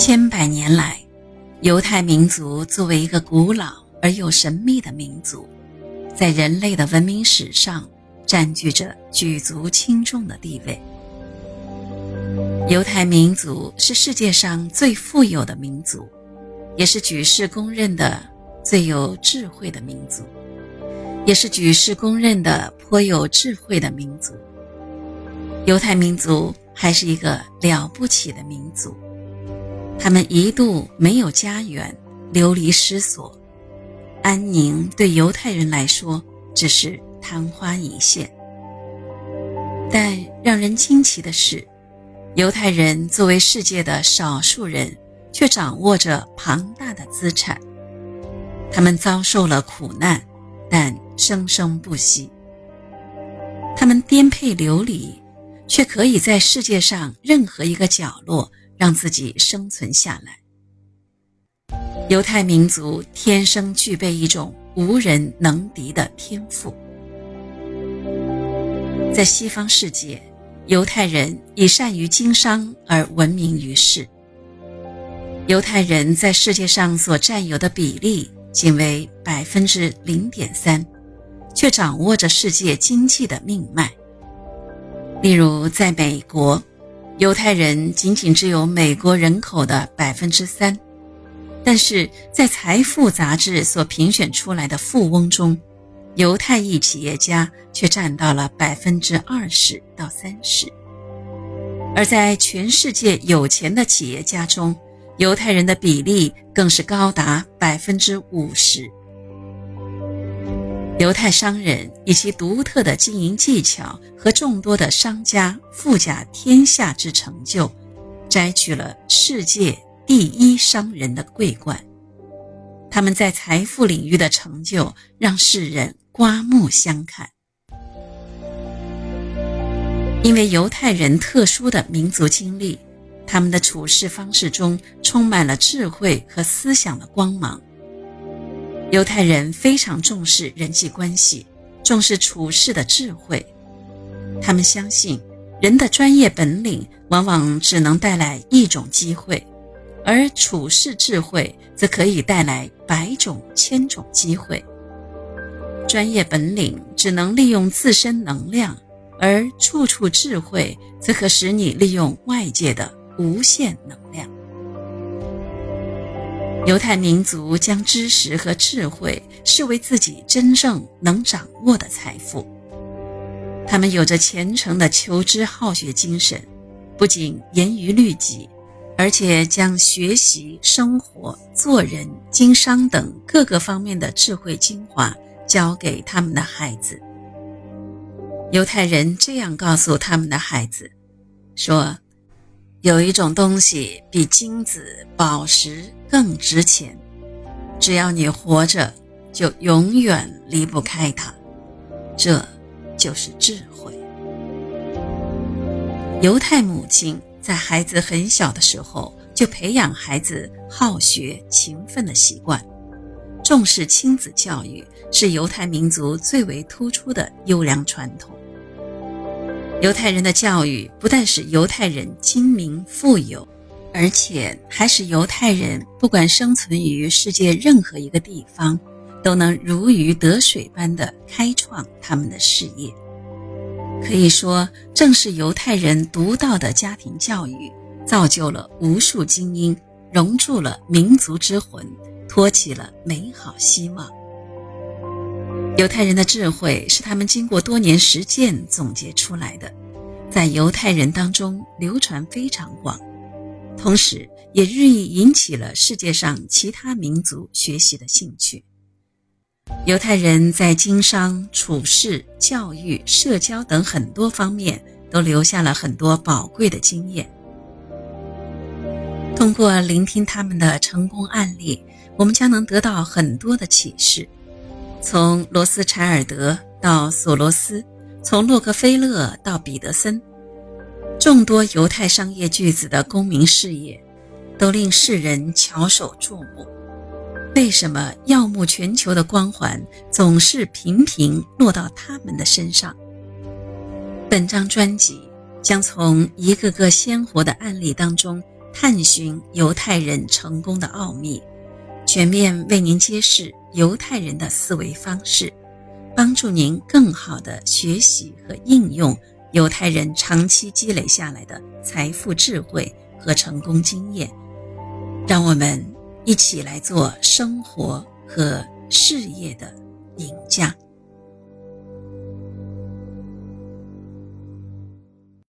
千百年来，犹太民族作为一个古老而又神秘的民族，在人类的文明史上占据着举足轻重的地位。犹太民族是世界上最富有的民族，也是举世公认的最有智慧的民族，也是举世公认的颇有智慧的民族。犹太民族还是一个了不起的民族。他们一度没有家园，流离失所，安宁对犹太人来说只是昙花一现。但让人惊奇的是，犹太人作为世界的少数人，却掌握着庞大的资产。他们遭受了苦难，但生生不息。他们颠沛流离，却可以在世界上任何一个角落。让自己生存下来。犹太民族天生具备一种无人能敌的天赋。在西方世界，犹太人以善于经商而闻名于世。犹太人在世界上所占有的比例仅为百分之零点三，却掌握着世界经济的命脉。例如，在美国。犹太人仅仅只有美国人口的百分之三，但是在《财富》杂志所评选出来的富翁中，犹太裔企业家却占到了百分之二十到三十。而在全世界有钱的企业家中，犹太人的比例更是高达百分之五十。犹太商人以其独特的经营技巧和众多的商家富甲天下之成就，摘取了世界第一商人的桂冠。他们在财富领域的成就让世人刮目相看。因为犹太人特殊的民族经历，他们的处事方式中充满了智慧和思想的光芒。犹太人非常重视人际关系，重视处事的智慧。他们相信，人的专业本领往往只能带来一种机会，而处事智慧则可以带来百种、千种机会。专业本领只能利用自身能量，而处处智慧则可使你利用外界的无限能量。犹太民族将知识和智慧视为自己真正能掌握的财富。他们有着虔诚的求知好学精神，不仅严于律己，而且将学习、生活、做人、经商等各个方面的智慧精华教给他们的孩子。犹太人这样告诉他们的孩子：“说。”有一种东西比金子、宝石更值钱，只要你活着，就永远离不开它。这，就是智慧。犹太母亲在孩子很小的时候就培养孩子好学、勤奋的习惯，重视亲子教育是犹太民族最为突出的优良传统。犹太人的教育不但使犹太人精明富有，而且还使犹太人不管生存于世界任何一个地方，都能如鱼得水般的开创他们的事业。可以说，正是犹太人独到的家庭教育，造就了无数精英，融铸了民族之魂，托起了美好希望。犹太人的智慧是他们经过多年实践总结出来的，在犹太人当中流传非常广，同时也日益引起了世界上其他民族学习的兴趣。犹太人在经商、处事、教育、社交等很多方面都留下了很多宝贵的经验。通过聆听他们的成功案例，我们将能得到很多的启示。从罗斯柴尔德到索罗斯，从洛克菲勒到彼得森，众多犹太商业巨子的功名事业，都令世人翘首注目。为什么耀目全球的光环总是频频落到他们的身上？本张专辑将从一个个鲜活的案例当中，探寻犹太人成功的奥秘，全面为您揭示犹太人的思维方式，帮助您更好地学习和应用犹太人长期积累下来的财富、智慧和成功经验。让我们一起来做生活和事业的赢家。